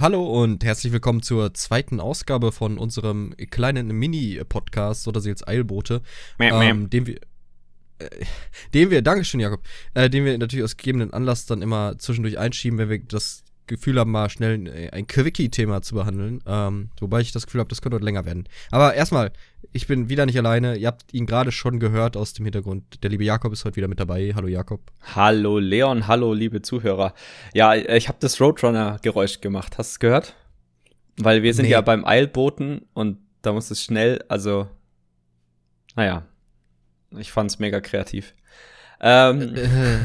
Hallo und herzlich willkommen zur zweiten Ausgabe von unserem kleinen Mini-Podcast oder sie jetzt Eilbote, Mäh, mäh. ähm, den wir, äh, den wir, Dankeschön Jakob, äh, den wir natürlich aus gegebenen Anlass dann immer zwischendurch einschieben, wenn wir das Gefühl haben, mal schnell ein, ein Quickie-Thema zu behandeln. Ähm, wobei ich das Gefühl habe, das könnte heute länger werden. Aber erstmal, ich bin wieder nicht alleine. Ihr habt ihn gerade schon gehört aus dem Hintergrund. Der liebe Jakob ist heute wieder mit dabei. Hallo Jakob. Hallo Leon, hallo liebe Zuhörer. Ja, ich habe das Roadrunner-Geräusch gemacht. Hast du es gehört? Weil wir sind Nee. ja beim Eilboten und da muss es schnell, also, naja, ich fand's mega kreativ. Ähm,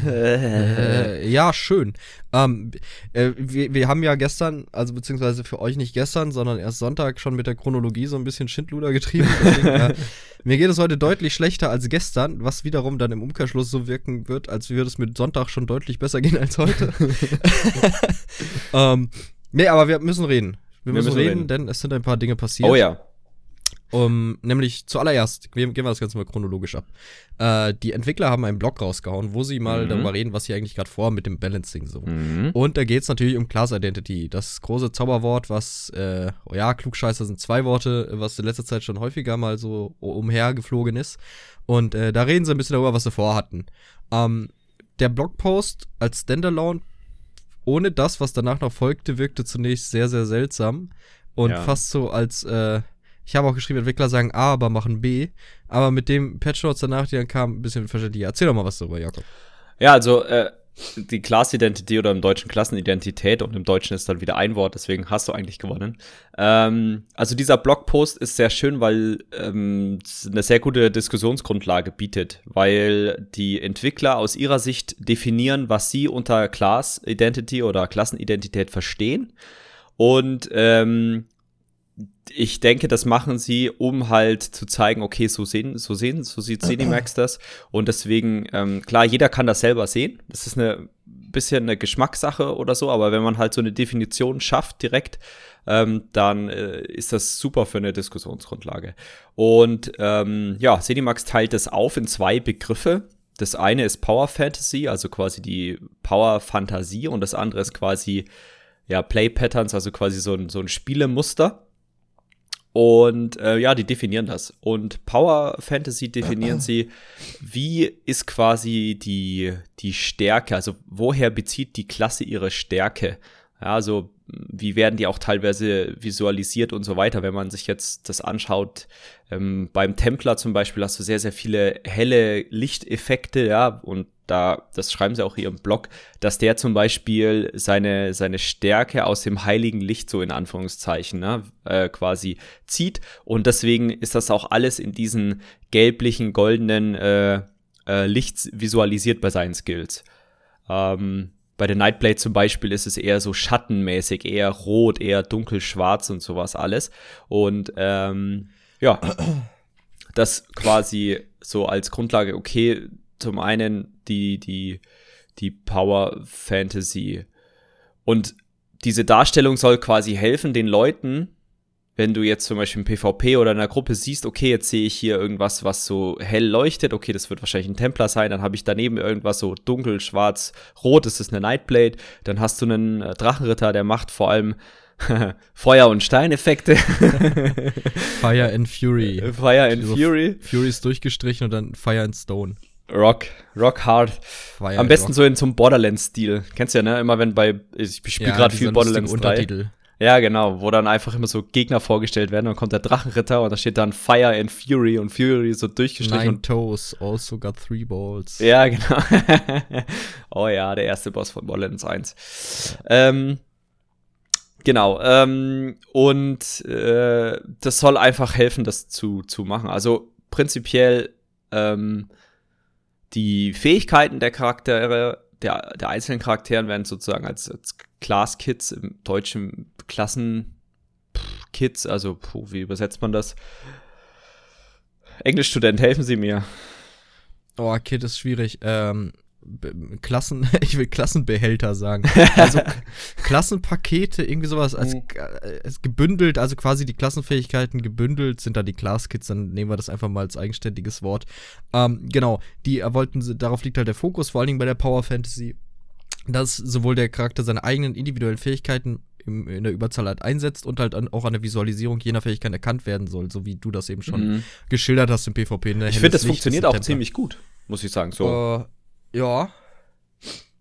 Äh, ja, schön. Ähm, äh, wir, wir haben ja gestern, also beziehungsweise für euch nicht gestern, sondern erst Sonntag schon mit der Chronologie so ein bisschen Schindluder getrieben. Deswegen, äh, mir geht es heute deutlich schlechter als gestern, was wiederum dann im Umkehrschluss so wirken wird, als würde es mit Sonntag schon deutlich besser gehen als heute. ähm, nee, aber wir müssen reden. Wir, Wir müssen, müssen reden, reden. denn es sind ein paar Dinge passiert. oh ja. Um, nämlich zuallererst, gehen wir das Ganze mal chronologisch ab. Äh, die Entwickler haben einen Blog rausgehauen, wo sie mal Mhm. darüber reden, was sie eigentlich gerade vorhaben mit dem Balancing so. Mhm. Und da geht es natürlich um Class Identity, das große Zauberwort, was, äh, oh ja, Klugscheißer sind zwei Worte, was in letzter Zeit schon häufiger mal so umhergeflogen ist. Und äh, da reden sie ein bisschen darüber, was sie vorhatten. Ähm, der Blogpost als Standalone, ohne das, was danach noch folgte, wirkte zunächst sehr, sehr seltsam. Und Ja. fast so als, äh, ich habe auch geschrieben, Entwickler sagen A, aber machen B. Aber mit dem Patch Notes danach, die dann kam, ein bisschen verständlicher. Erzähl doch mal was darüber, Jakob. Ja, also äh, die Class-Identity oder im Deutschen Klassenidentität und im Deutschen ist dann wieder ein Wort, deswegen hast du eigentlich gewonnen. Ähm, also dieser Blogpost ist sehr schön, weil ähm, eine sehr gute Diskussionsgrundlage bietet, weil die Entwickler aus ihrer Sicht definieren, was sie unter Class-Identity oder Klassenidentität verstehen. Und ähm, ich denke, das machen sie, um halt zu zeigen, okay, so sehen, so sehen, so sieht Cinemax das. Und deswegen, ähm, klar, jeder kann das selber sehen. Das ist eine bisschen eine Geschmackssache oder so, aber wenn man halt so eine Definition schafft direkt, ähm, dann äh, ist das super für eine Diskussionsgrundlage. Und ähm, ja, Cinemax teilt das auf in zwei Begriffe. Das eine ist Power Fantasy, also quasi die Power Fantasie, und das andere ist quasi ja Play Patterns, also quasi so ein, so ein Spielemuster. Und äh, ja, die definieren das. Und Power Fantasy definieren sie, wie ist quasi die, die Stärke, also woher bezieht die Klasse ihre Stärke? Ja, also wie werden die auch teilweise visualisiert und so weiter. Wenn man sich jetzt das anschaut, ähm, beim Templar zum Beispiel hast du sehr, sehr viele helle Lichteffekte, ja, und da, das schreiben sie auch hier im Blog, dass der zum Beispiel seine, seine Stärke aus dem heiligen Licht so in Anführungszeichen ne, äh, quasi zieht. Und deswegen ist das auch alles in diesen gelblichen, goldenen äh, äh, Licht visualisiert bei seinen Skills. Ähm, bei der Nightblade zum Beispiel ist es eher so schattenmäßig, eher rot, eher dunkelschwarz und sowas alles. Und ähm, ja, das quasi so als Grundlage, okay, zum einen die, die, die Power Fantasy. Und diese Darstellung soll quasi helfen, den Leuten, wenn du jetzt zum Beispiel im PvP oder in einer Gruppe siehst, okay, jetzt sehe ich hier irgendwas, was so hell leuchtet, okay, das wird wahrscheinlich ein Templar sein, dann habe ich daneben irgendwas so dunkel, schwarz, rot, das ist eine Nightblade, dann hast du einen äh, Drachenritter, der macht vor allem Feuer- und Steineffekte. Fire and Fury. Fire and So Fury. Fury ist durchgestrichen und dann Fire and Stone. Rock, Rock Hard. Fire Am besten Rock. so in so einem Borderlands-Stil. Kennst du ja, ne? Immer wenn bei, ich spiele gerade dieser viel Borderlands lustige 3. Untertitel. Ja, genau, wo dann einfach immer so Gegner vorgestellt werden und dann kommt der Drachenritter und da steht dann Fire and Fury und Fury so durchgestrichen Nine und Toes, also got three balls. ja, genau. oh ja, der erste Boss von Borderlands 1. Ähm, genau, ähm, und äh, das soll einfach helfen, das zu, zu machen. Also prinzipiell ähm, die Fähigkeiten der Charaktere, der, der einzelnen Charakteren werden sozusagen als, als Class-Kits im deutschen Klassen-Kits, also puh, wie übersetzt man das? Englischstudent, helfen Sie mir. Oh, Kid ist schwierig. Ähm, Klassen, ich will Klassenbehälter sagen. Also Klassenpakete, irgendwie sowas als, Mhm. äh, als gebündelt, also quasi die Klassenfähigkeiten gebündelt sind da die Classkits, dann nehmen wir das einfach mal als eigenständiges Wort. Ähm, genau, die äh, wollten, darauf liegt halt der Fokus, vor allen Dingen bei der Power Fantasy, dass sowohl der Charakter seine eigenen individuellen Fähigkeiten im, in der Überzahl halt einsetzt und halt dann auch an der Visualisierung jener Fähigkeit erkannt werden soll, so wie du das eben schon mhm. geschildert hast im PvP. Ne? Ich finde, das funktioniert auch ziemlich gut, muss ich sagen. So. Äh, ja.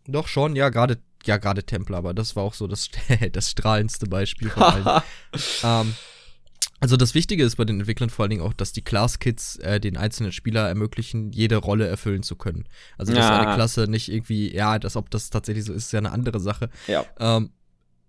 Doch schon, ja, gerade ja, gerade Templar, aber das war auch so das, das strahlendste Beispiel von allen. ähm, also das Wichtige ist bei den Entwicklern vor allen Dingen auch, dass die Class-Kits äh, den einzelnen Spieler ermöglichen, jede Rolle erfüllen zu können. Also dass ja. eine Klasse nicht irgendwie, ja, das, ob das tatsächlich so ist, ist ja eine andere Sache. Ja. Ähm,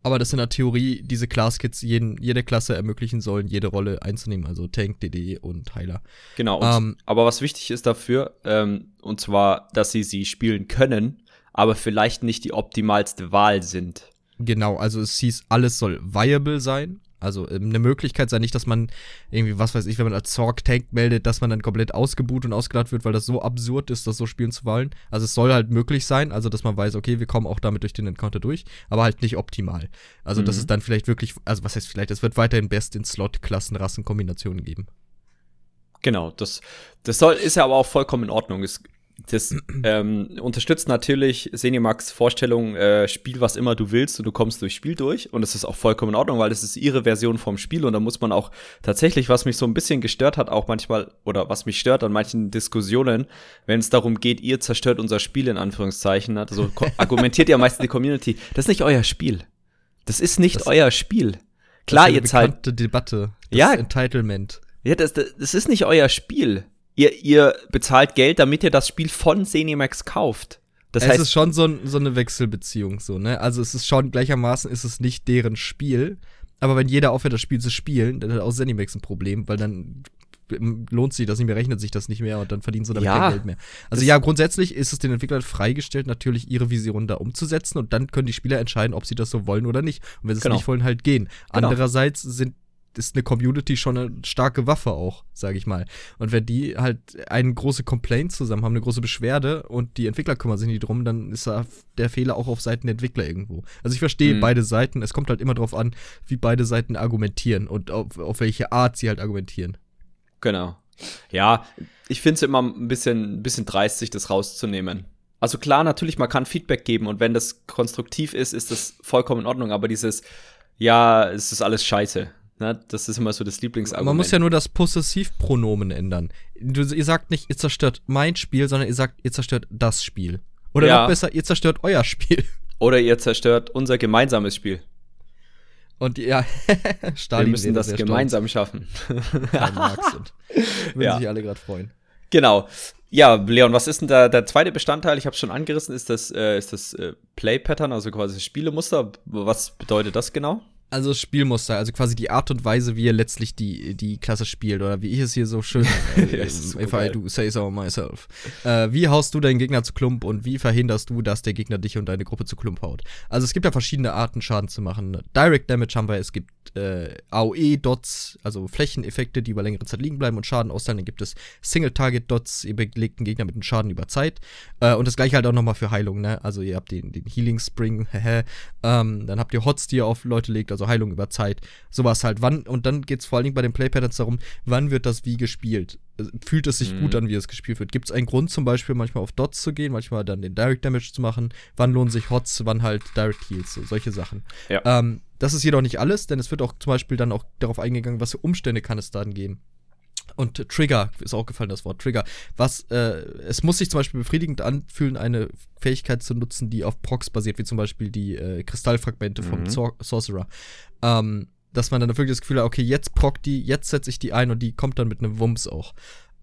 aber dass in der Theorie diese Class-Kits jede Klasse ermöglichen sollen, jede Rolle einzunehmen, also Tank, DD und Heiler. Genau, ähm, aber was wichtig ist dafür, ähm, und zwar, dass sie sie spielen können, aber vielleicht nicht die optimalste Wahl sind. Genau, also es hieß, alles soll viable sein, also ähm, eine Möglichkeit sei nicht, dass man irgendwie, was weiß ich, wenn man als Zorg Tank meldet, dass man dann komplett ausgebuht und ausgeladen wird, weil das so absurd ist, das so spielen zu wollen. Also es soll halt möglich sein, also dass man weiß, okay, wir kommen auch damit durch den Encounter durch, aber halt nicht optimal. Also mhm. dass es dann vielleicht wirklich, also was heißt vielleicht, es wird weiterhin Best in Slot, Klassen, Rassen, Kombinationen geben. Genau, das, das soll, ist ja aber auch vollkommen in Ordnung. Es das ähm, unterstützt natürlich Senimax Vorstellung, äh, spiel was immer du willst und du kommst durchs Spiel durch. Und das ist auch vollkommen in Ordnung, weil das ist ihre Version vom Spiel. Und da muss man auch tatsächlich, was mich so ein bisschen gestört hat, auch manchmal, oder was mich stört an manchen Diskussionen, wenn es darum geht, ihr zerstört unser Spiel in Anführungszeichen, also argumentiert ja meistens die Community, das ist nicht euer Spiel. Das ist nicht das, euer Spiel. Klar, ihr zahlt. Debatte. Das ja. Entitlement. Ja, das, das, das ist nicht euer Spiel ihr, ihr bezahlt Geld, damit ihr das Spiel von Zenimax kauft. Das es heißt, ist schon so, so eine Wechselbeziehung, so, ne? Also es ist schon gleichermaßen ist es nicht deren Spiel, aber wenn jeder aufhört, das Spiel zu spielen, dann hat auch Zenimax ein Problem, weil dann lohnt sich das nicht mehr, rechnet sich das nicht mehr und dann verdienen sie damit ja, kein Geld mehr. Also ja, grundsätzlich ist es den Entwicklern freigestellt, natürlich ihre Vision da umzusetzen und dann können die Spieler entscheiden, ob sie das so wollen oder nicht. Und wenn sie genau. es nicht wollen, halt gehen. Genau. Andererseits sind ist eine Community schon eine starke Waffe auch, sage ich mal. Und wenn die halt eine große Complaint zusammen haben, eine große Beschwerde und die Entwickler kümmern sich nicht drum, dann ist da der Fehler auch auf Seiten der Entwickler irgendwo. Also ich verstehe mhm. beide Seiten. Es kommt halt immer darauf an, wie beide Seiten argumentieren und auf, auf welche Art sie halt argumentieren. Genau. Ja, ich finde es immer ein bisschen, ein bisschen dreist, sich das rauszunehmen. Also klar, natürlich, man kann Feedback geben und wenn das konstruktiv ist, ist das vollkommen in Ordnung, aber dieses, ja, es ist alles scheiße. Na, das ist immer so das Lieblingsargument. Man muss ja nur das Possessivpronomen ändern. Du, ihr sagt nicht, ihr zerstört mein Spiel, sondern ihr sagt, ihr zerstört das Spiel. Oder ja. noch besser, ihr zerstört euer Spiel. Oder ihr zerstört unser gemeinsames Spiel. Und ja, Stalin Wir müssen das gemeinsam stolz. schaffen. Marx und würden ja. sich alle gerade freuen. Genau. Ja, Leon, was ist denn da der zweite Bestandteil? Ich habe es schon angerissen, ist das, äh, ist das äh, Play-Pattern, also quasi das Spielemuster. Was bedeutet das genau? Also Spielmuster, also quasi die Art und Weise, wie ihr letztlich die, die Klasse spielt, oder wie ich es hier so schön äh, if I do say so myself. Äh, wie haust du deinen Gegner zu Klump und wie verhinderst du, dass der Gegner dich und deine Gruppe zu Klump haut? Also es gibt ja verschiedene Arten, Schaden zu machen. Direct Damage haben wir, es gibt äh, AOE-Dots, also Flächeneffekte, die über längere Zeit liegen bleiben und Schaden austeilen. Dann gibt es Single-Target-Dots, ihr belegt einen Gegner mit einem Schaden über Zeit. Äh, und das gleiche halt auch nochmal für Heilung, ne? Also ihr habt den, den Healing Spring, ähm, dann habt ihr Hots, die ihr auf Leute legt, also Heilung über Zeit. Sowas halt. Wann, und dann geht es vor allen Dingen bei den Play-Patterns darum, wann wird das wie gespielt? Fühlt es sich mhm. gut an, wie es gespielt wird? Gibt es einen Grund zum Beispiel, manchmal auf Dots zu gehen, manchmal dann den Direct Damage zu machen? Wann lohnen sich Hots, wann halt Direct Heals? So, solche Sachen. Ja. Ähm, das ist jedoch nicht alles, denn es wird auch zum Beispiel dann auch darauf eingegangen, was für Umstände kann es dann geben. Und Trigger ist auch gefallen, das Wort Trigger. Was, äh, es muss sich zum Beispiel befriedigend anfühlen, eine Fähigkeit zu nutzen, die auf Procs basiert, wie zum Beispiel die äh, Kristallfragmente mhm. vom Sor Sorcerer. Ähm, dass man dann wirklich das Gefühl hat, okay, jetzt proc die, jetzt setze ich die ein und die kommt dann mit einem Wumms auch.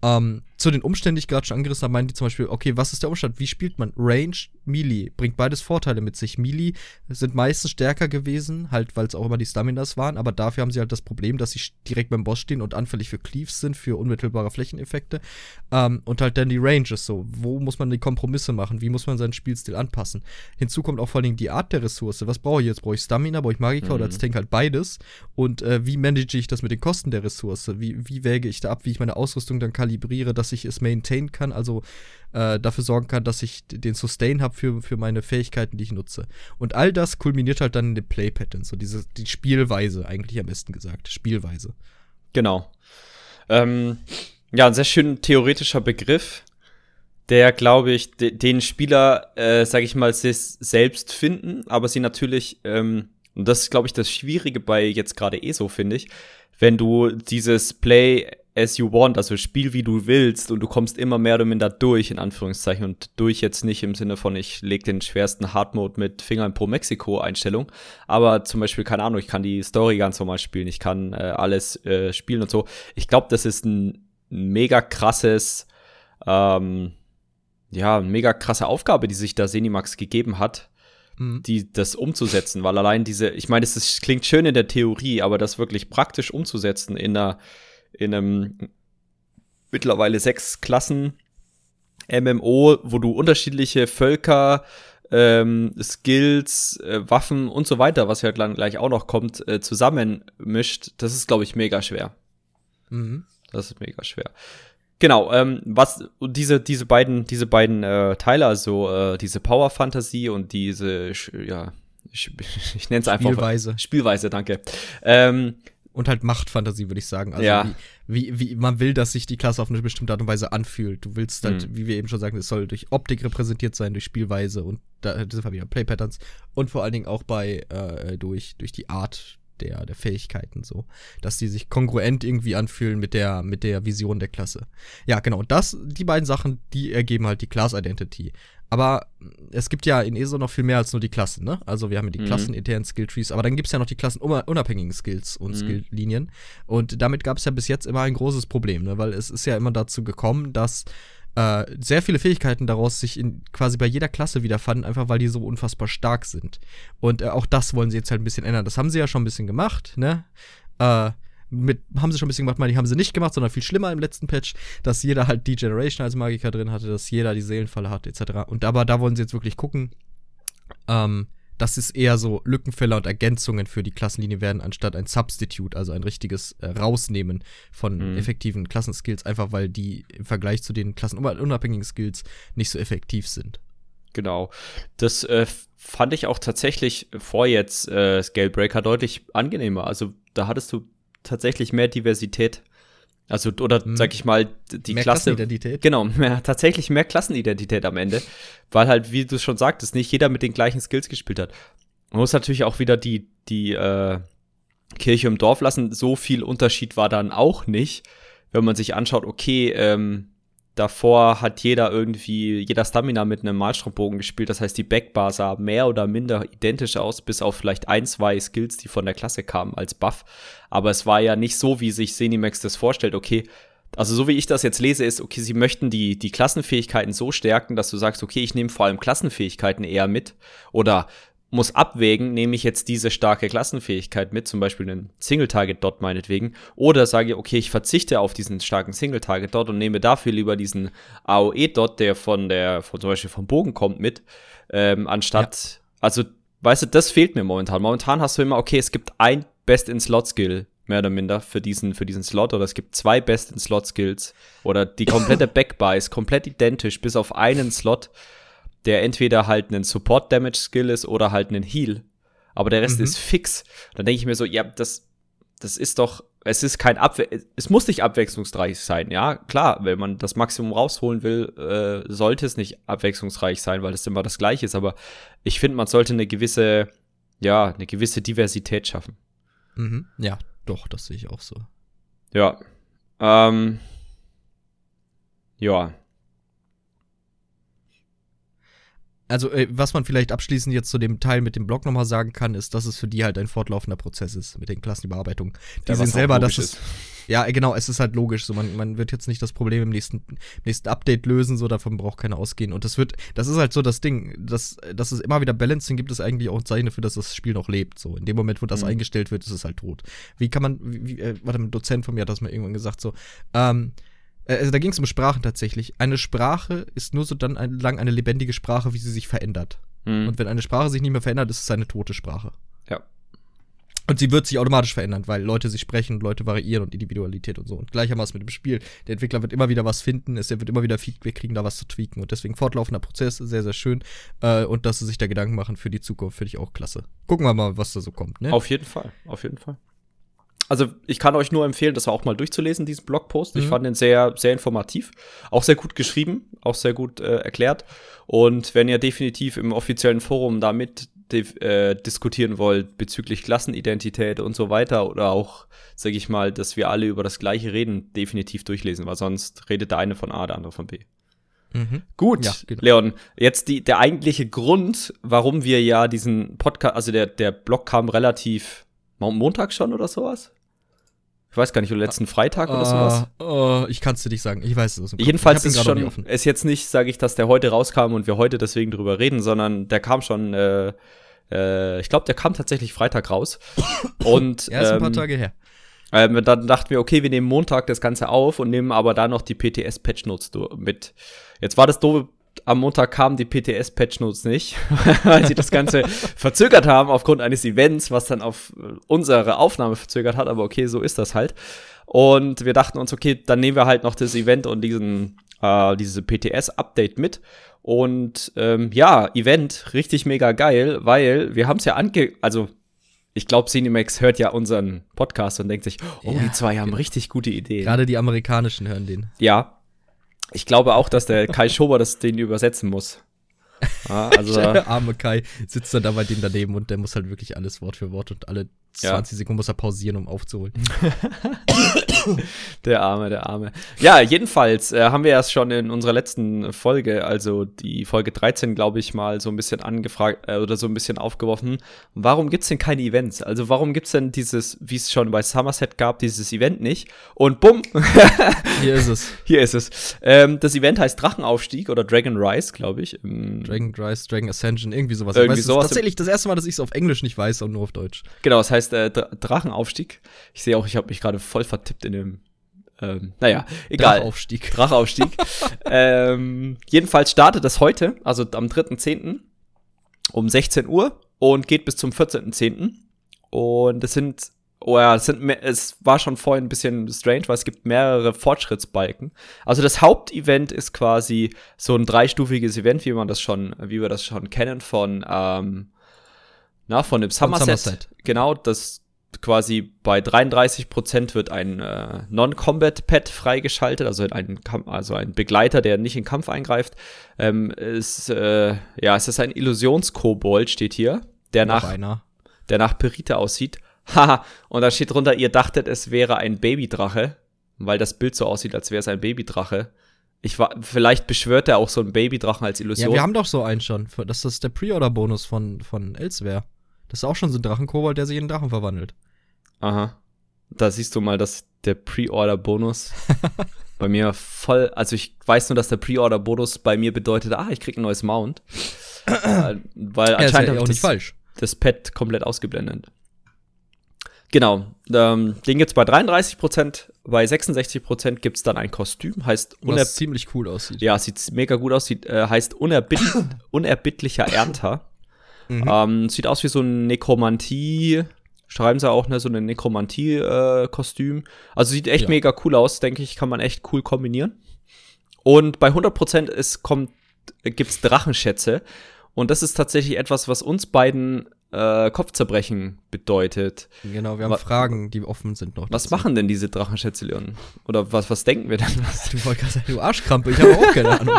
Ähm, zu den Umständen, die ich gerade schon angerissen habe, meinen die zum Beispiel, okay, was ist der Umstand? Wie spielt man? Range, Melee, bringt beides Vorteile mit sich. Melee sind meistens stärker gewesen, halt, weil es auch immer die Staminas waren, aber dafür haben sie halt das Problem, dass sie direkt beim Boss stehen und anfällig für Cleaves sind, für unmittelbare Flächeneffekte. Ähm, und halt dann die Ranges so. Wo muss man die Kompromisse machen? Wie muss man seinen Spielstil anpassen? Hinzu kommt auch vor allem die Art der Ressource. Was brauche ich jetzt? Brauche ich Stamina? Brauche ich Magika mhm. oder als Tank halt beides? Und äh, wie manage ich das mit den Kosten der Ressource? Wie, wie wäge ich da ab, wie ich meine Ausrüstung dann kalibriere, dass ich es maintain kann, also äh, dafür sorgen kann, dass ich den Sustain habe für, für meine Fähigkeiten, die ich nutze. Und all das kulminiert halt dann in den Play-Patterns, so diese, die Spielweise, eigentlich am besten gesagt. Spielweise. Genau. Ähm, ja, ein sehr schön theoretischer Begriff, der, glaube ich, de den Spieler, äh, sag ich mal, selbst finden, aber sie natürlich ähm, Und das ist, glaube ich, das Schwierige bei jetzt gerade ESO, finde ich. Wenn du dieses Play as you want, also spiel wie du willst und du kommst immer mehr oder minder durch, in Anführungszeichen. Und durch jetzt nicht im Sinne von, ich leg den schwersten Hardmode mit Fingern pro Mexiko-Einstellung. Aber zum Beispiel, keine Ahnung, ich kann die Story ganz normal spielen, ich kann äh, alles äh, spielen und so. Ich glaube, das ist ein mega krasses, ähm, ja, mega krasse Aufgabe, die sich da Senimax gegeben hat mhm. die das umzusetzen, weil allein diese, ich meine, es klingt schön in der Theorie, aber das wirklich praktisch umzusetzen in einer in einem mittlerweile sechs Klassen MMO, wo du unterschiedliche Völker, ähm, Skills, äh, Waffen und so weiter, was ja dann gleich auch noch kommt, äh, zusammenmischt, das ist, glaube ich, mega schwer. Mhm. Das ist mega schwer. Genau, ähm, was diese diese beiden diese beiden äh, Teile, also äh, diese Power Fantasy und diese ja ich, ich nenne es einfach Spielweise. Spielweise, danke. Ähm, und halt Machtfantasie, würde ich sagen. Also ja. wie, wie, wie, man will, dass sich die Klasse auf eine bestimmte Art und Weise anfühlt. Du willst halt, mhm. wie wir eben schon sagen, es soll durch Optik repräsentiert sein, durch Spielweise und da sind wir wieder Play Patterns und vor allen Dingen auch bei äh, durch, durch die Art der, der Fähigkeiten so, dass die sich kongruent irgendwie anfühlen mit der, mit der Vision der Klasse. Ja, genau, das, die beiden Sachen, die ergeben halt die Class Identity. Aber es gibt ja in ESO noch viel mehr als nur die Klassen, ne? Also wir haben ja die mhm. klasseninternen Skilltrees, aber dann gibt es ja noch die klassenunabhängigen Skills und mhm. Skilllinien. Und damit gab es ja bis jetzt immer ein großes Problem, ne? Weil es ist ja immer dazu gekommen, dass äh, sehr viele Fähigkeiten daraus sich in quasi bei jeder Klasse wiederfanden, einfach weil die so unfassbar stark sind. Und äh, auch das wollen sie jetzt halt ein bisschen ändern. Das haben sie ja schon ein bisschen gemacht, ne? Äh, mit, haben sie schon ein bisschen gemacht, die haben sie nicht gemacht, sondern viel schlimmer im letzten Patch, dass jeder halt die Generation als Magiker drin hatte, dass jeder die Seelenfalle hat, etc. Und aber da wollen sie jetzt wirklich gucken, ähm, dass es eher so Lückenfälle und Ergänzungen für die Klassenlinie werden, anstatt ein Substitute, also ein richtiges äh, Rausnehmen von mhm. effektiven Klassenskills, einfach weil die im Vergleich zu den klassenunabhängigen Skills nicht so effektiv sind. Genau. Das äh, fand ich auch tatsächlich vor jetzt äh, Scalebreaker deutlich angenehmer. Also da hattest du tatsächlich mehr Diversität. Also, oder hm. sag ich mal, die mehr Klasse. Klassenidentität. Genau, mehr, tatsächlich mehr Klassenidentität am Ende. Weil halt, wie du schon sagtest, nicht jeder mit den gleichen Skills gespielt hat. Man muss natürlich auch wieder die, die äh, Kirche im Dorf lassen. So viel Unterschied war dann auch nicht. Wenn man sich anschaut, okay, ähm, Davor hat jeder irgendwie, jeder Stamina mit einem Malstrombogen gespielt. Das heißt, die Backbar sah mehr oder minder identisch aus, bis auf vielleicht ein, zwei Skills, die von der Klasse kamen als Buff. Aber es war ja nicht so, wie sich Zenimax das vorstellt. Okay, also so wie ich das jetzt lese, ist, okay, sie möchten die, die Klassenfähigkeiten so stärken, dass du sagst, okay, ich nehme vor allem Klassenfähigkeiten eher mit. Oder muss abwägen, nehme ich jetzt diese starke Klassenfähigkeit mit, zum Beispiel einen Single-Target-Dot meinetwegen, oder sage, okay, ich verzichte auf diesen starken Single-Target-Dot und nehme dafür lieber diesen AOE-Dot, der von der, von zum Beispiel vom Bogen kommt, mit, ähm, anstatt, ja. also, weißt du, das fehlt mir momentan. Momentan hast du immer, okay, es gibt ein Best-in-Slot-Skill, mehr oder minder, für diesen, für diesen Slot, oder es gibt zwei Best-in-Slot-Skills, oder die komplette Backbar ist komplett identisch, bis auf einen Slot, der entweder halt einen Support Damage Skill ist oder halt einen Heal. Aber der Rest mhm. ist fix. Dann denke ich mir so, ja, das, das ist doch, es ist kein Abwe es muss nicht abwechslungsreich sein, ja, klar, wenn man das Maximum rausholen will, äh, sollte es nicht abwechslungsreich sein, weil es immer das Gleiche ist, aber ich finde, man sollte eine gewisse, ja, eine gewisse Diversität schaffen. Mhm. Ja, doch, das sehe ich auch so. Ja. Ähm, ja, also äh, was man vielleicht abschließend jetzt zu dem Teil mit dem Blog nochmal sagen kann, ist, dass es für die halt ein fortlaufender Prozess ist mit den Klassenüberarbeitungen. Die ja, sehen selber, dass es. Ist. Ja, genau, es ist halt logisch. So, man, man wird jetzt nicht das Problem im nächsten, nächsten Update lösen, so davon braucht keiner ausgehen. Und das wird, das ist halt so das Ding, dass, dass es immer wieder Balancing gibt, ist eigentlich auch ein Zeichen dafür, dass das Spiel noch lebt. So, in dem Moment, wo das mhm. eingestellt wird, ist es halt tot. Wie kann man, wie, äh, warte, ein Dozent von mir hat das mal irgendwann gesagt, so, ähm, äh, also da ging es um Sprachen tatsächlich. Eine Sprache ist nur so dann lang eine lebendige Sprache, wie sie sich verändert. Mhm. Und wenn eine Sprache sich nicht mehr verändert, ist es eine tote Sprache. Ja. Und sie wird sich automatisch verändern, weil Leute sich sprechen, Leute variieren und Individualität und so. Und gleichermaßen mit dem Spiel. Der Entwickler wird immer wieder was finden, es wird immer wieder Feedback kriegen, da was zu tweaken. Und deswegen fortlaufender Prozess, sehr, sehr schön. Äh, und dass sie sich da Gedanken machen für die Zukunft, finde ich auch klasse. Gucken wir mal, was da so kommt. Ne? Auf jeden Fall, auf jeden Fall also ich kann euch nur empfehlen, das auch mal durchzulesen, diesen Blogpost. Mhm. Ich fand den sehr, sehr informativ, auch sehr gut geschrieben, auch sehr gut äh, erklärt. Und wenn ihr definitiv im offiziellen Forum da mit äh, diskutieren wollt bezüglich Klassenidentität und so weiter oder auch, sage ich mal, dass wir alle über das Gleiche reden, definitiv durchlesen, weil sonst redet der eine von A, der andere von B. Mhm. Gut, ja, genau. Leon, jetzt die, der eigentliche Grund, warum wir ja diesen Podcast, also der, der Blog kam relativ Montag schon oder sowas? Ich weiß gar nicht, oder letzten Freitag oder uh, sowas. Uh, ich kann es dir nicht sagen. Ich weiß es. Jedenfalls ist schon, ist jetzt nicht, sage ich, dass der heute rauskam und wir heute deswegen drüber reden, sondern der kam schon, äh, äh, ich glaube, der kam tatsächlich Freitag raus. und ja, ist ein paar ähm, Tage her. Ähm, dann dachten wir, okay, wir nehmen Montag das Ganze auf und nehmen aber da noch die PTS-Patch-Notes mit. Jetzt war das doofe am Montag kamen die PTS-Patch-Notes nicht, weil sie das Ganze verzögert haben aufgrund eines Events, was dann auf unsere Aufnahme verzögert hat. Aber okay, so ist das halt. Und wir dachten uns, okay, dann nehmen wir halt noch das Event und diesen, äh, diese PTS-Update mit. Und ähm, ja, Event, richtig mega geil, weil wir haben es ja ange... Also ich glaube, Cinemax hört ja unseren Podcast und denkt sich, oh, ja, die zwei haben richtig gute Ideen. Gerade die amerikanischen hören den. Ja, ich glaube auch, dass der Kai Schober das den übersetzen muss. Ja, also, der arme Kai sitzt dann da bei dem daneben und der muss halt wirklich alles Wort für Wort und alle 20 ja. Sekunden muss er pausieren, um aufzuholen. der Arme, der Arme. Ja, jedenfalls äh, haben wir erst schon in unserer letzten Folge, also die Folge 13, glaube ich, mal so ein bisschen angefragt äh, oder so ein bisschen aufgeworfen. Warum gibt's denn keine Events? Also warum gibt's denn dieses, wie es schon bei Somerset gab, dieses Event nicht? Und bumm! Hier ist es. Hier ist es. Ähm, das Event heißt Drachenaufstieg oder Dragon Rise, glaube ich. Dragon Rise, Dragon Ascension, irgendwie sowas. Irgendwie weiß, sowas. tatsächlich das erste Mal, dass ich es auf Englisch nicht weiß und nur auf Deutsch. Genau, das heißt heißt äh, Drachenaufstieg. Ich sehe auch, ich habe mich gerade voll vertippt in dem. Ähm, naja, egal. Drachaufstieg. Drachaufstieg. ähm, jedenfalls startet das heute, also am 3.10. um 16 Uhr und geht bis zum 14.10. Und es sind Oh ja, es, sind, es war schon vorhin ein bisschen strange, weil es gibt mehrere Fortschrittsbalken. Also das Hauptevent ist quasi so ein dreistufiges Event, wie man das schon, wie wir das schon kennen von ähm, na, von dem Somerset. Somerset. Genau, das quasi bei 33% wird ein äh, Non-Combat-Pad freigeschaltet, also ein, also ein Begleiter, der nicht in Kampf eingreift. Ähm, ist, äh, ja, es ist ein Illusionskobold, steht hier, der nach, einer. der nach Perite aussieht. Haha, und da steht drunter, ihr dachtet, es wäre ein Babydrache, weil das Bild so aussieht, als wäre es ein Babydrache. Ich war, vielleicht beschwört er auch so einen Babydrachen als Illusion. Ja, wir haben doch so einen schon. Das ist der Pre-Order-Bonus von, von Elsewhere. Das ist auch schon so ein Drachenkobold, der sich in einen Drachen verwandelt. Aha. Da siehst du mal, dass der Pre-Order-Bonus bei mir voll. Also ich weiß nur, dass der Pre-Order-Bonus bei mir bedeutet, ah, ich krieg ein neues Mount. äh, weil ja, anscheinend ja auch nicht falsch. das Pad komplett ausgeblendet. Genau. Ähm, den gibt's bei 33%, bei 66% gibt's dann ein Kostüm, heißt Was ziemlich cool aussieht. Ja, sieht mega gut aus, sieht, äh, heißt unerbitt unerbittlicher Ernter. Mhm. Ähm, sieht aus wie so ein Nekromantie, schreiben sie auch, ne, so ein Nekromantie-Kostüm. Äh, also sieht echt ja. mega cool aus, denke ich, kann man echt cool kombinieren. Und bei 100% ist, kommt, gibt's Drachenschätze. Und das ist tatsächlich etwas, was uns beiden äh, Kopfzerbrechen bedeutet. Genau, wir haben was, Fragen, die offen sind noch. Was dazu. machen denn diese Drachenschätze, Leon? Oder was, was denken wir denn? du sagen, du Arschkrampe, ich habe auch keine Ahnung.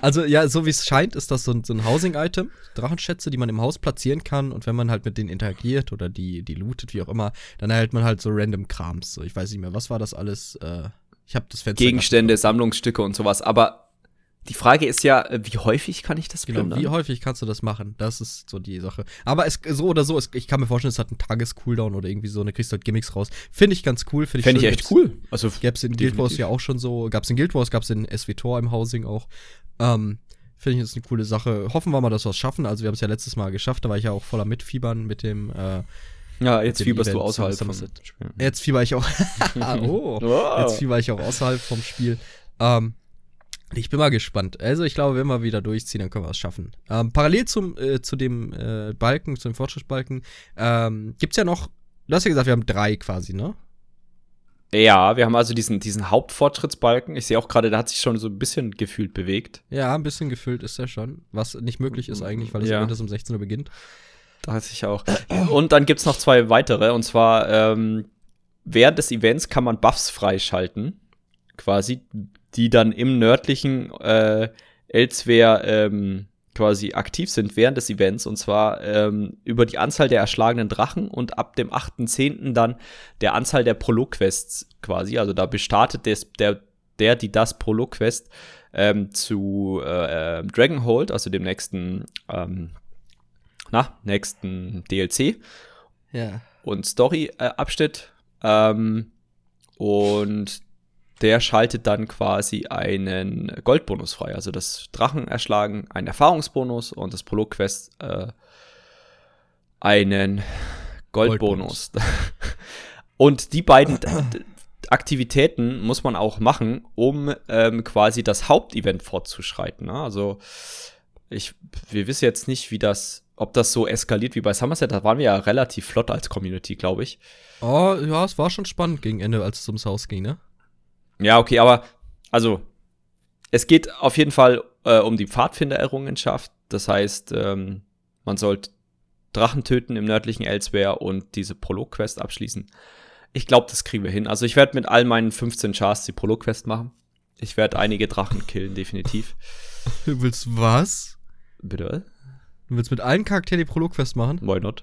Also ja, so wie es scheint, ist das so ein, so ein Housing-Item, Drachenschätze, die man im Haus platzieren kann und wenn man halt mit denen interagiert oder die, die lootet, wie auch immer, dann erhält man halt so random Krams. So, ich weiß nicht mehr, was war das alles? Äh, ich habe das Fenster Gegenstände, Sammlungsstücke und sowas, aber die Frage ist ja, äh, wie häufig kann ich das genau, Wie häufig kannst du das machen? Das ist so die Sache. Aber es, so oder so, es, ich kann mir vorstellen, es hat einen Tages-Cooldown oder irgendwie so, eine kriegst du halt Gimmicks raus. Finde ich ganz cool. Finde ich, Fänd ich echt cool. Also gäbe es in Guild Wars ja auch schon so, gab es in Guild Wars, gab es in SWTOR im Housing auch. Ähm, Finde ich das eine coole Sache. Hoffen wir mal, dass wir es schaffen. Also wir haben es ja letztes Mal geschafft, da war ich ja auch voller Mitfiebern mit dem äh, ja, jetzt fieberst Event du außerhalb vom Spiel. Jetzt fieber ich auch. oh, wow. Jetzt fieber ich auch außerhalb vom Spiel. Ähm, ich bin mal gespannt. Also ich glaube, wenn wir wieder durchziehen, dann können wir es schaffen. Ähm, parallel zum, äh, zu dem äh, Balken, zu dem Fortschrittsbalken, ähm, gibt es ja noch, du hast ja gesagt, wir haben drei quasi, ne? Ja, wir haben also diesen, diesen Hauptfortschrittsbalken. Ich sehe auch gerade, da hat sich schon so ein bisschen gefühlt bewegt. Ja, ein bisschen gefühlt ist er schon. Was nicht möglich ist eigentlich, weil es ja. um 16 Uhr beginnt. Da weiß ich auch. Und dann gibt es noch zwei weitere. Und zwar, ähm, während des Events kann man Buffs freischalten. Quasi die dann im nördlichen äh, Elsewhere ähm, quasi aktiv sind während des Events und zwar ähm, über die Anzahl der erschlagenen Drachen und ab dem 8.10. dann der Anzahl der Prolog-Quests quasi. Also da bestartet des, der, der, die das Prolog-Quest ähm, zu äh, äh, Dragonhold, also dem nächsten, ähm, na, nächsten DLC Ja. und Story-Abschnitt. ähm, und der schaltet dann quasi einen Goldbonus frei. Also das Drachen erschlagen, einen Erfahrungsbonus und das Prolog-Quest äh, einen Goldbonus. und die beiden Aktivitäten muss man auch machen, um ähm, quasi das Hauptevent fortzuschreiten. Ne? Also ich, wir wissen jetzt nicht, wie das, ob das so eskaliert wie bei Somerset. Da waren wir ja relativ flott als Community, glaube ich. Oh, ja, es war schon spannend gegen Ende, als es ums Haus ging, ne? Ja, okay, aber also es geht auf jeden Fall äh, um die Pfadfinder-Errungenschaft. Das heißt, ähm, man sollte Drachen töten im nördlichen Elsewhere und diese Prolog-Quest abschließen. Ich glaube, das kriegen wir hin. Also ich werde mit all meinen 15 Chars die Prolog-Quest machen. Ich werde einige Drachen killen, definitiv. Du willst was? Bitte? Du willst mit allen Charakteren die Prolog-Quest machen? Why not?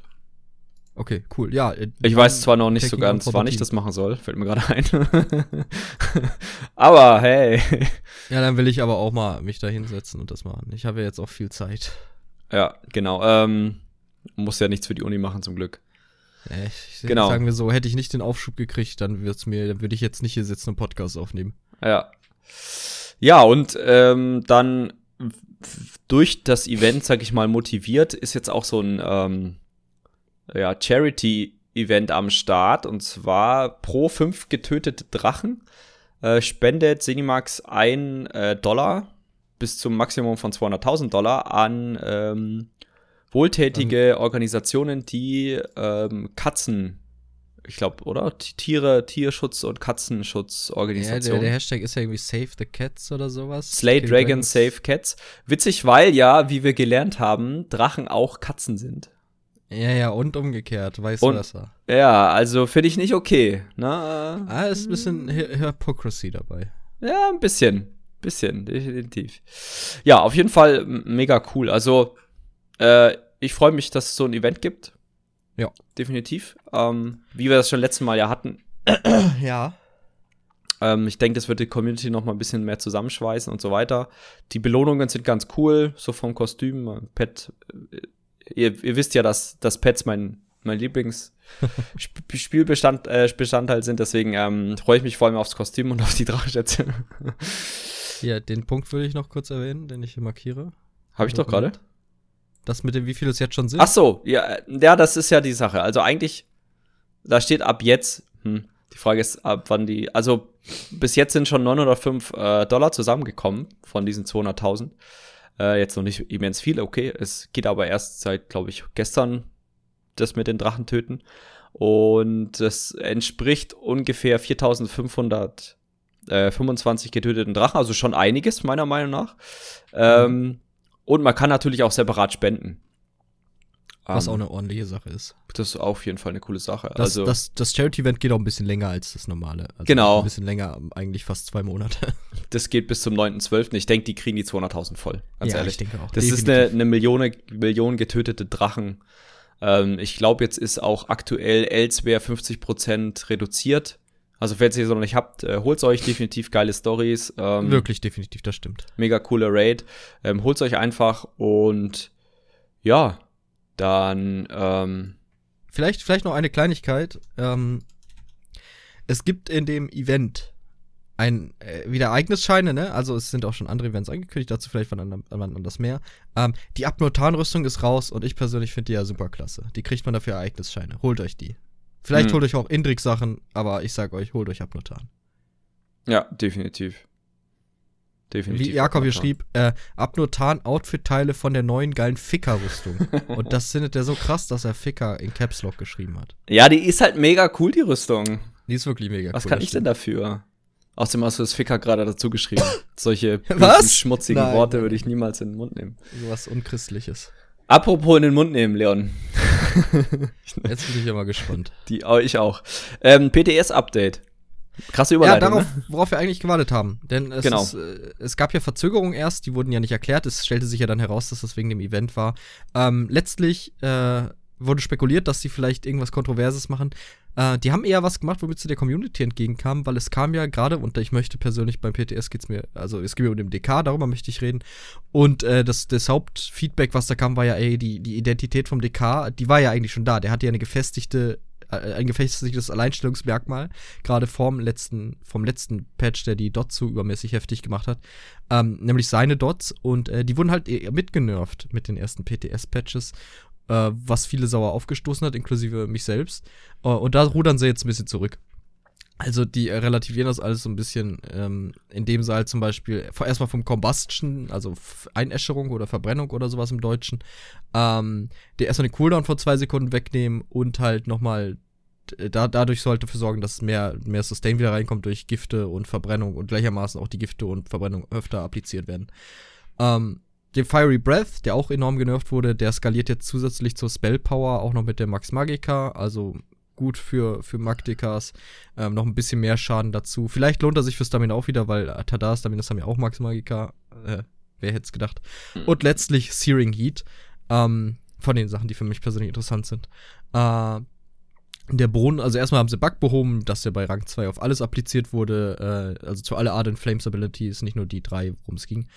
Okay, cool. Ja. äh, Ich weiß zwar noch nicht so ganz, wann ich das machen soll, fällt mir gerade ein. aber hey. Ja, dann will ich aber auch mal mich da hinsetzen und das machen. Ich habe ja jetzt auch viel Zeit. Ja, genau. Ähm, muss ja nichts für die Uni machen, zum Glück. Äh, Ich, Genau. Sagen wir so, hätte ich nicht den Aufschub gekriegt, dann wird's mir, dann würde ich jetzt nicht hier sitzen und Podcast aufnehmen. Ja. Ja, und ähm, dann durch das Event, sag ich mal, motiviert, ist jetzt auch so ein ähm, ja, Charity-Event am Start. Und zwar pro fünf getötete Drachen äh, spendet Cinemax ein äh, Dollar bis zum Maximum von 200.000 Dollar an ähm, wohltätige Organisationen, die ähm, Katzen, ich glaube, oder? Tiere, Tierschutz- und Ja, Katzenschutzorganisationen. der, der Hashtag ist ja irgendwie Save the Cats oder sowas. Slay Dragons, Save Cats. Witzig, weil ja, wie wir gelernt haben, Drachen auch Katzen sind. Ja, ja, und umgekehrt, vice Und- versa. Ja, also finde ich nicht okay. Ne? Ah, ist ein bisschen Hy- Hypocrisy dabei. Ja, ein bisschen. Bisschen, definitiv. Ja, auf jeden Fall mega cool. Also, äh, ich freue mich, dass es so ein Event gibt. Ja. Definitiv. Ähm, wie wir das schon letztes Mal ja hatten. Ja. Ähm, ich denke, das wird die Community noch mal ein bisschen mehr zusammenschweißen und so weiter. Die Belohnungen sind ganz cool, so vom Kostüm. äh, Pet, äh, ihr, ihr wisst ja, dass, dass Pets mein, mein Lieblings-Spielbestand äh, sind. Deswegen ähm, freue ich mich vor allem aufs Kostüm und auf die Drachenschätze. Ja, den Punkt würde ich noch kurz erwähnen, den ich hier markiere. Habe ich doch gerade. Das mit dem, wie viele es jetzt schon sind. Ach so, ja, äh, ja, das ist ja die Sache. Also eigentlich, da steht ab jetzt. Hm, die Frage ist, ab wann die. Also bis jetzt sind schon 905 äh, Dollar zusammengekommen von diesen 200.000. Äh, jetzt noch nicht immens viel, okay. Es geht aber erst seit, glaube ich, gestern das mit den Drachen töten. Und das entspricht ungefähr 4500 äh, 25 getöteten Drachen, also schon einiges, meiner Meinung nach. Ähm, und man kann natürlich auch separat spenden. Was Ähm, auch eine ordentliche Sache ist. das ist auf jeden Fall eine coole Sache. Das, also, das, das Charity-Event geht auch ein bisschen länger als das normale. Also Genau. Ein bisschen länger, eigentlich fast zwei Monate. das geht bis zum 9.12. Ich denke, die kriegen die 200.000 voll. Ganz ja, ehrlich. ich denke auch. das ist eine, eine Million, Million getötete Drachen. Ähm, ich glaube, jetzt ist auch aktuell Elsewhere 50% reduziert. Also, falls ihr es noch nicht habt, äh, holt's euch definitiv geile Stories. Ähm, Wirklich, definitiv, das stimmt. Mega cooler Raid. Ähm, holt's euch einfach und ja, dann ähm, Vielleicht, vielleicht noch eine Kleinigkeit. Ähm, es gibt in dem Event ein äh, wieder Ereignisscheine, ne? Also es sind auch schon andere Events angekündigt, dazu vielleicht wann an- wann anders mehr. Ähm, die Abnotan-Rüstung ist raus und ich persönlich finde die ja super klasse. Die kriegt man dafür Ereignisscheine. Holt euch die. Vielleicht Hm. holt euch auch Indrik-Sachen, aber ich sag euch, holt euch Abnotan. ja, definitiv. Definitiv. Wie Jakob hier schrieb, äh, Abnotan Outfit-Teile von der neuen geilen Ficker-Rüstung. und das findet er so krass, dass er Ficker in Caps Lock geschrieben hat. Ja, die ist halt mega cool, die Rüstung. Die ist wirklich mega Was cool. kann das ich denn dafür? Außerdem hast du das Ficker gerade dazu geschrieben. Solche Was? schmutzigen Nein. Worte würde ich niemals in den Mund nehmen. Sowas Unchristliches. Apropos in den Mund nehmen, Leon. Jetzt bin ich ja mal gespannt. Die, oh, ich auch. Ähm, PTS-Update. Krasse Überleitung. Ja, darauf, ne? worauf wir eigentlich gewartet haben. Denn es, Genau. ist, äh, es gab ja Verzögerungen erst, die wurden ja nicht erklärt. Es stellte sich ja dann heraus, dass das wegen dem Event war. Ähm, letztlich äh, wurde spekuliert, dass sie vielleicht irgendwas Kontroverses machen. Äh, die haben eher was gemacht, womit sie der Community entgegenkamen, weil es kam ja gerade, und ich möchte persönlich beim PTS geht's mir, also es geht mir um den DK, darüber möchte ich reden. Und äh, das, das Hauptfeedback, was da kam, war ja, ey, die, die Identität vom DK, die war ja eigentlich schon da. Der hatte ja eine gefestigte ein gefestigtes Alleinstellungsmerkmal, gerade vom letzten, vom letzten Patch, der die Dots so übermäßig heftig gemacht hat. Ähm, nämlich seine Dots und äh, die wurden halt eher mitgenervt mit den ersten PTS-Patches, äh, was viele sauer aufgestoßen hat, inklusive mich selbst. Äh, und da rudern sie jetzt ein bisschen zurück. Also die äh, relativieren das alles so ein bisschen, ähm, indem sie halt zum Beispiel erstmal vom Combustion, also Einäscherung oder Verbrennung oder sowas im Deutschen, ähm, der erstmal den Cooldown von zwei Sekunden wegnehmen und halt nochmal da, dadurch sollte dafür sorgen, dass mehr, mehr Sustain wieder reinkommt durch Gifte und Verbrennung und gleichermaßen auch die Gifte und Verbrennung öfter appliziert werden. Ähm, den Fiery Breath, der auch enorm genervt wurde, der skaliert jetzt zusätzlich zur Spell Power auch noch mit der Max Magica, also gut für, für Magdikas. Ähm, noch ein bisschen mehr Schaden dazu. Vielleicht lohnt er sich für Stamina auch wieder, weil Tada, Staminas haben ja auch Max Magica. Äh, wer hätte es gedacht? Und letztlich Searing Heat. Ähm, von den Sachen, die für mich persönlich interessant sind. Äh, der Brunnen, also erstmal haben sie Bug behoben, dass der bei Rang 2 auf alles appliziert wurde, äh, also zu alle Ardent Flames Abilities, nicht nur die drei, worum es ging.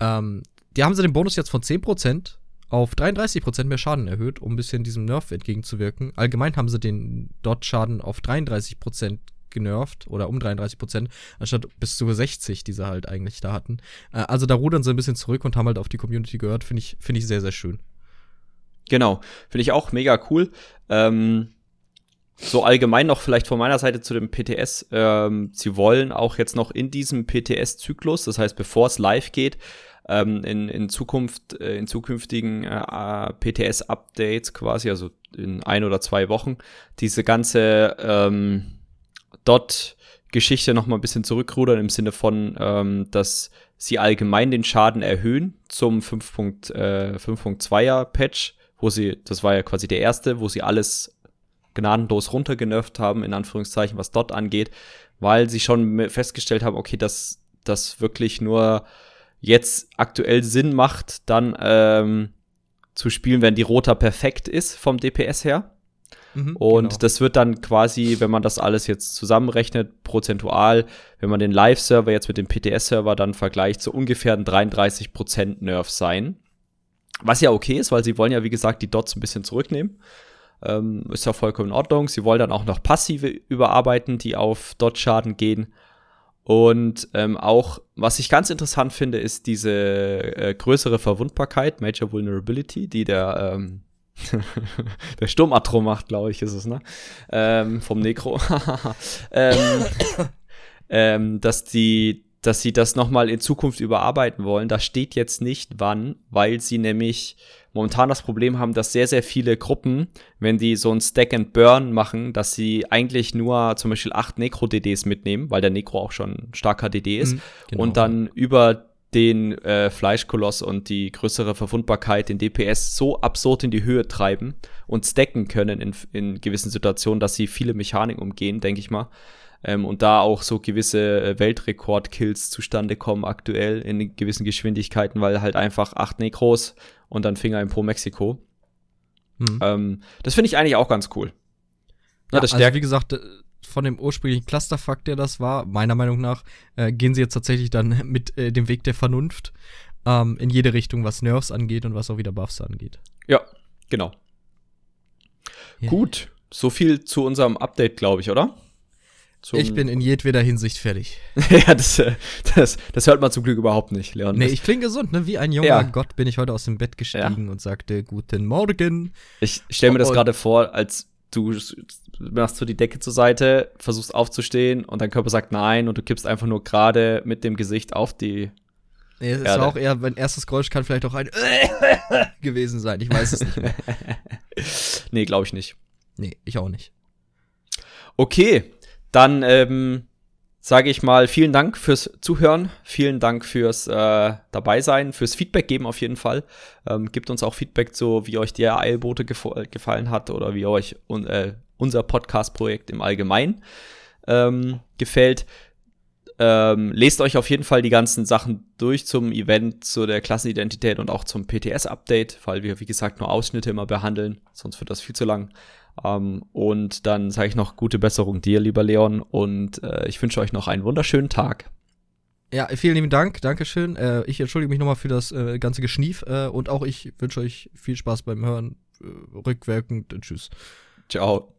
Ähm, die haben sie den Bonus jetzt von 10% auf 33% mehr Schaden erhöht, um ein bisschen diesem Nerf entgegenzuwirken. Allgemein haben sie den Dot-Schaden auf 33% genervt oder um 33%, anstatt bis zu 60, die sie halt eigentlich da hatten. Äh, also da rudern sie ein bisschen zurück und haben halt auf die Community gehört, finde ich, finde ich sehr, sehr schön. Genau, finde ich auch mega cool. Ähm, so allgemein noch vielleicht von meiner Seite zu dem PTS. Ähm, sie wollen auch jetzt noch in diesem PTS-Zyklus, das heißt, bevor es live geht, ähm, in, in Zukunft, äh, in zukünftigen äh, PTS-Updates quasi, also in ein oder zwei Wochen, diese ganze ähm, Dot-Geschichte noch mal ein bisschen zurückrudern im Sinne von, ähm, dass sie allgemein den Schaden erhöhen zum 5.2 äh, 5.2er Patch, wo sie, das war ja quasi der erste, wo sie alles gnadenlos runtergenervt haben, in Anführungszeichen, was Dot angeht, weil sie schon festgestellt haben, okay, dass das wirklich nur jetzt aktuell Sinn macht, dann ähm, zu spielen, wenn die Rota perfekt ist vom DPS her. Mhm, Und genau. das wird dann quasi, wenn man das alles jetzt zusammenrechnet, prozentual, wenn man den Live-Server jetzt mit dem PTS-Server dann vergleicht, so ungefähr ein 33% Nerf sein. Was ja okay ist, weil sie wollen ja, wie gesagt, die Dots ein bisschen zurücknehmen. Ähm, ist ja vollkommen in Ordnung. Sie wollen dann auch noch passive überarbeiten, die auf Dot-Schaden gehen. Und ähm, auch, was ich ganz interessant finde, ist diese äh, größere Verwundbarkeit, Major Vulnerability, die der, ähm, der Sturmatro macht, glaube ich, ist es, ne? Ähm, vom Necro. ähm, ähm, dass die, dass sie das nochmal in Zukunft überarbeiten wollen. Da steht jetzt nicht wann, weil sie nämlich momentan das Problem haben, dass sehr, sehr viele Gruppen, wenn die so ein Stack and Burn machen, dass sie eigentlich nur zum Beispiel acht Necro-DDs mitnehmen, weil der Necro auch schon ein starker DD ist, Mhm, genau. und dann über den äh, Fleischkoloss und die größere Verwundbarkeit, den DPS, so absurd in die Höhe treiben und stacken können in, in gewissen Situationen, dass sie viele Mechanik umgehen, denke ich mal. Ähm, und da auch so gewisse äh, Weltrekord-Kills zustande kommen aktuell in gewissen Geschwindigkeiten, weil halt einfach acht Necros und dann Finger im Pro Mexiko. Mhm. Ähm, das finde ich eigentlich auch ganz cool. Ja, das also stärkt wie gesagt, äh, von dem ursprünglichen Clusterfuck, der das war, meiner Meinung nach, äh, gehen sie jetzt tatsächlich dann mit äh, dem Weg der Vernunft ähm, in jede Richtung, was Nerfs angeht und was auch wieder Buffs angeht. Ja, genau. Ja. Gut, so viel zu unserem Update, glaube ich, oder? Ich bin in jedweder Hinsicht fertig. ja, das, äh, das, das hört man zum Glück überhaupt nicht, Leon. Nee, ich klinge gesund, ne? Wie ein junger Ja. Gott bin ich heute aus dem Bett gestiegen und sagte Guten Morgen. Ich stelle mir das gerade vor, als du machst so die Decke zur Seite, versuchst aufzustehen und dein Körper sagt nein und du kippst einfach nur gerade mit dem Gesicht auf die. Nee, es Ja, war da- auch eher, mein erstes Geräusch kann vielleicht auch ein gewesen sein. Ich weiß es nicht mehr. nee, glaube ich nicht. Nee, ich auch nicht. Okay, dann ähm, sage ich mal vielen Dank fürs Zuhören, vielen Dank fürs äh, Dabeisein, fürs Feedback geben auf jeden Fall. Ähm, gebt uns auch Feedback zu, wie euch der Eilbote gefo- gefallen hat oder wie euch un äh, unser Podcast-Projekt im Allgemeinen. ähm, gefällt. Ähm, lest euch auf jeden Fall die ganzen Sachen durch zum Event, zu der Klassenidentität und auch zum PTS-Update, weil wir, wie gesagt, nur Ausschnitte immer behandeln, sonst wird das viel zu lang. Ähm, und dann sage ich noch gute Besserung dir, lieber Leon, und äh, ich wünsche euch noch einen wunderschönen Tag. Ja, vielen lieben Dank, Dankeschön. Äh, ich entschuldige mich nochmal für das äh, ganze Geschnief äh, und auch ich wünsche euch viel Spaß beim Hören. Äh, rückwirkend. Tschüss. Ciao.